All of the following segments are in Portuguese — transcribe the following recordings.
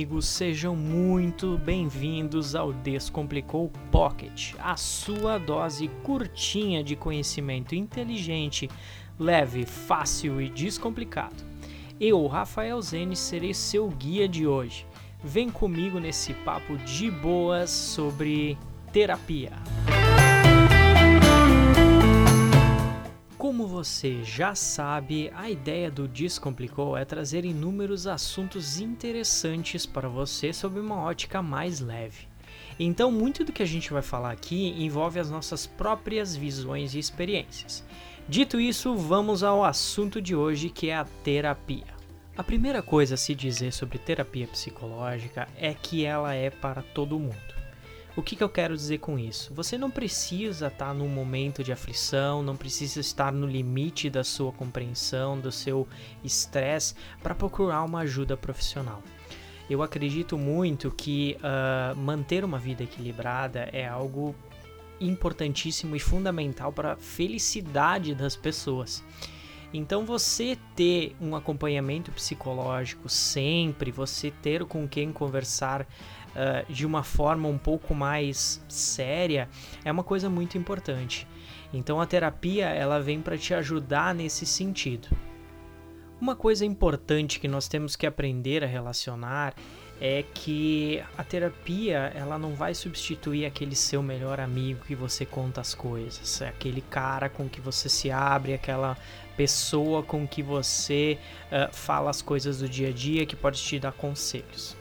amigos, sejam muito bem-vindos ao Descomplicou Pocket, a sua dose curtinha de conhecimento inteligente, leve, fácil e descomplicado. Eu, Rafael Zene, serei seu guia de hoje. Vem comigo nesse papo de boas sobre terapia. Você já sabe, a ideia do Descomplicou é trazer inúmeros assuntos interessantes para você sob uma ótica mais leve. Então, muito do que a gente vai falar aqui envolve as nossas próprias visões e experiências. Dito isso, vamos ao assunto de hoje que é a terapia. A primeira coisa a se dizer sobre terapia psicológica é que ela é para todo mundo. O que, que eu quero dizer com isso? Você não precisa estar num momento de aflição, não precisa estar no limite da sua compreensão, do seu estresse, para procurar uma ajuda profissional. Eu acredito muito que uh, manter uma vida equilibrada é algo importantíssimo e fundamental para a felicidade das pessoas. Então, você ter um acompanhamento psicológico sempre, você ter com quem conversar uh, de uma forma um pouco mais séria é uma coisa muito importante. Então, a terapia ela vem para te ajudar nesse sentido. Uma coisa importante que nós temos que aprender a relacionar é que a terapia ela não vai substituir aquele seu melhor amigo que você conta as coisas, é aquele cara com que você se abre, aquela pessoa com que você uh, fala as coisas do dia a dia que pode te dar conselhos.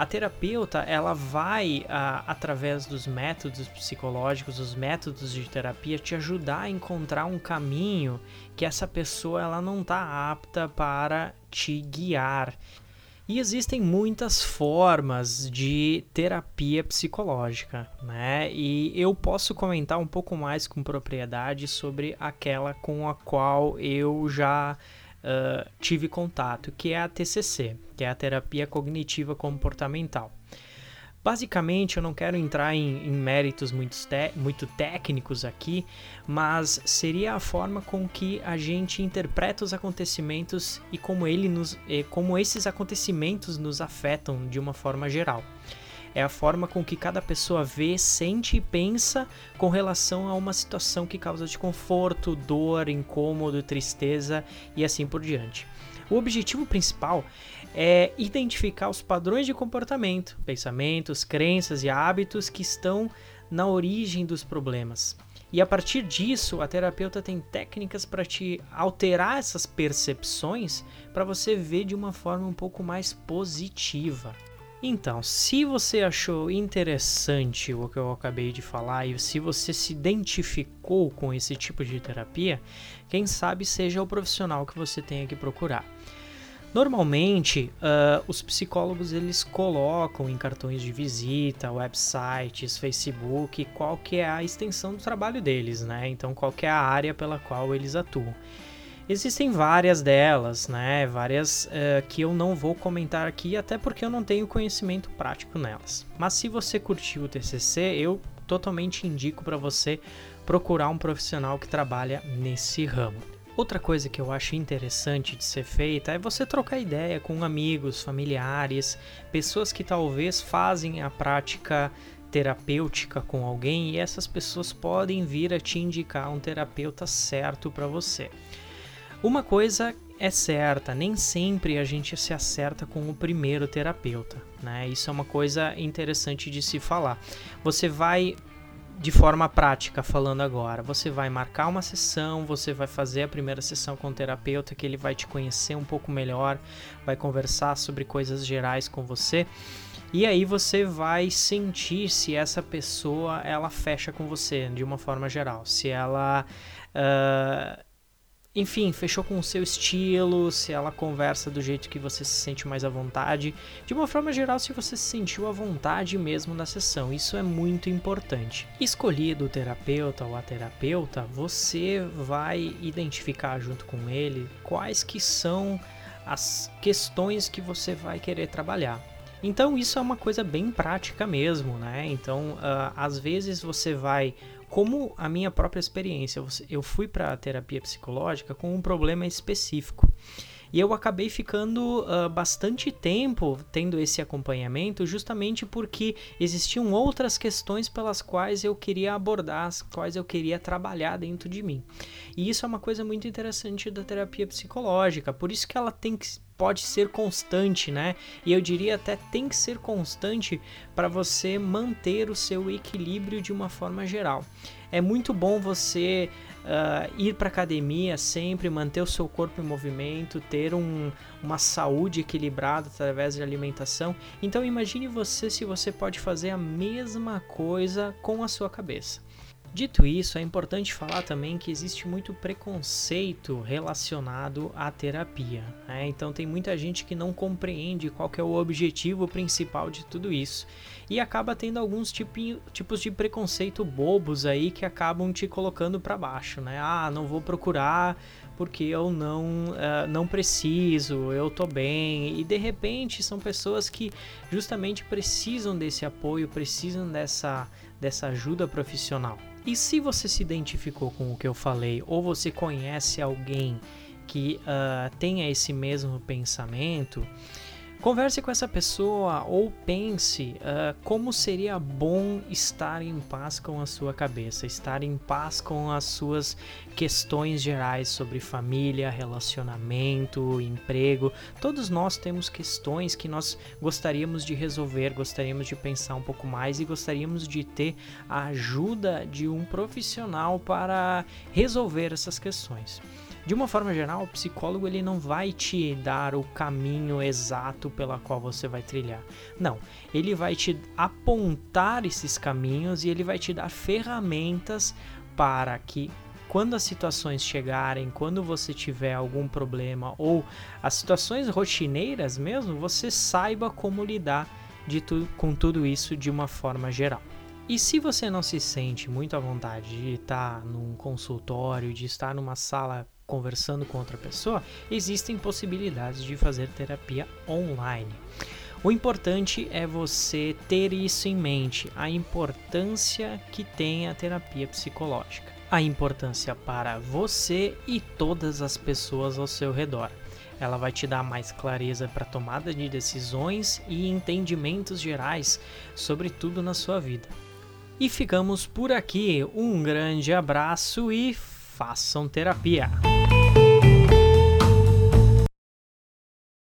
A terapeuta ela vai uh, através dos métodos psicológicos, os métodos de terapia te ajudar a encontrar um caminho que essa pessoa ela não está apta para te guiar. E existem muitas formas de terapia psicológica, né? E eu posso comentar um pouco mais com propriedade sobre aquela com a qual eu já tive contato, que é a TCC, que é a terapia cognitiva comportamental. Basicamente, eu não quero entrar em, em méritos muito, muito técnicos aqui, mas seria a forma com que a gente interpreta os acontecimentos e como, ele nos, como esses acontecimentos nos afetam de uma forma geral. É a forma com que cada pessoa vê, sente e pensa com relação a uma situação que causa desconforto, dor, incômodo, tristeza e assim por diante. O objetivo principal é identificar os padrões de comportamento, pensamentos, crenças e hábitos que estão na origem dos problemas. E a partir disso, a terapeuta tem técnicas para te alterar essas percepções para você ver de uma forma um pouco mais positiva. Então, se você achou interessante o que eu acabei de falar e se você se identificou com esse tipo de terapia, quem sabe seja o profissional que você tenha que procurar. Normalmente, uh, os psicólogos eles colocam em cartões de visita, websites, Facebook, qual que é a extensão do trabalho deles, né? Então, qual que é a área pela qual eles atuam. Existem várias delas, né? Várias uh, que eu não vou comentar aqui, até porque eu não tenho conhecimento prático nelas. Mas se você curtiu o TCC, eu totalmente indico para você procurar um profissional que trabalha nesse ramo. Outra coisa que eu acho interessante de ser feita é você trocar ideia com amigos, familiares, pessoas que talvez fazem a prática terapêutica com alguém e essas pessoas podem vir a te indicar um terapeuta certo para você. Uma coisa é certa, nem sempre a gente se acerta com o primeiro terapeuta, né? Isso é uma coisa interessante de se falar. Você vai de forma prática falando agora, você vai marcar uma sessão, você vai fazer a primeira sessão com o terapeuta que ele vai te conhecer um pouco melhor, vai conversar sobre coisas gerais com você. E aí você vai sentir se essa pessoa ela fecha com você de uma forma geral, se ela uh, enfim, fechou com o seu estilo, se ela conversa do jeito que você se sente mais à vontade. De uma forma geral, se você se sentiu à vontade mesmo na sessão, isso é muito importante. Escolhido o terapeuta ou a terapeuta, você vai identificar junto com ele quais que são as questões que você vai querer trabalhar. Então isso é uma coisa bem prática mesmo, né? Então, uh, às vezes você vai como a minha própria experiência, eu fui para a terapia psicológica com um problema específico. E eu acabei ficando uh, bastante tempo tendo esse acompanhamento, justamente porque existiam outras questões pelas quais eu queria abordar, as quais eu queria trabalhar dentro de mim. E isso é uma coisa muito interessante da terapia psicológica, por isso que ela tem que pode ser constante, né? E eu diria até tem que ser constante para você manter o seu equilíbrio de uma forma geral. É muito bom você uh, ir para academia sempre, manter o seu corpo em movimento, ter um, uma saúde equilibrada através de alimentação. Então imagine você se você pode fazer a mesma coisa com a sua cabeça. Dito isso, é importante falar também que existe muito preconceito relacionado à terapia. Né? Então tem muita gente que não compreende qual é o objetivo principal de tudo isso e acaba tendo alguns tipi, tipos de preconceito bobos aí que acabam te colocando para baixo, né? Ah, não vou procurar porque eu não, uh, não preciso, eu tô bem. E de repente são pessoas que justamente precisam desse apoio, precisam dessa, dessa ajuda profissional. E se você se identificou com o que eu falei, ou você conhece alguém que uh, tenha esse mesmo pensamento, Converse com essa pessoa ou pense uh, como seria bom estar em paz com a sua cabeça, estar em paz com as suas questões gerais sobre família, relacionamento, emprego. Todos nós temos questões que nós gostaríamos de resolver, gostaríamos de pensar um pouco mais e gostaríamos de ter a ajuda de um profissional para resolver essas questões. De uma forma geral, o psicólogo ele não vai te dar o caminho exato pela qual você vai trilhar. Não, ele vai te apontar esses caminhos e ele vai te dar ferramentas para que quando as situações chegarem, quando você tiver algum problema ou as situações rotineiras mesmo, você saiba como lidar tu, com tudo isso de uma forma geral. E se você não se sente muito à vontade de estar num consultório, de estar numa sala conversando com outra pessoa, existem possibilidades de fazer terapia online. O importante é você ter isso em mente, a importância que tem a terapia psicológica, a importância para você e todas as pessoas ao seu redor. Ela vai te dar mais clareza para tomada de decisões e entendimentos gerais sobre tudo na sua vida. E ficamos por aqui. Um grande abraço e façam terapia.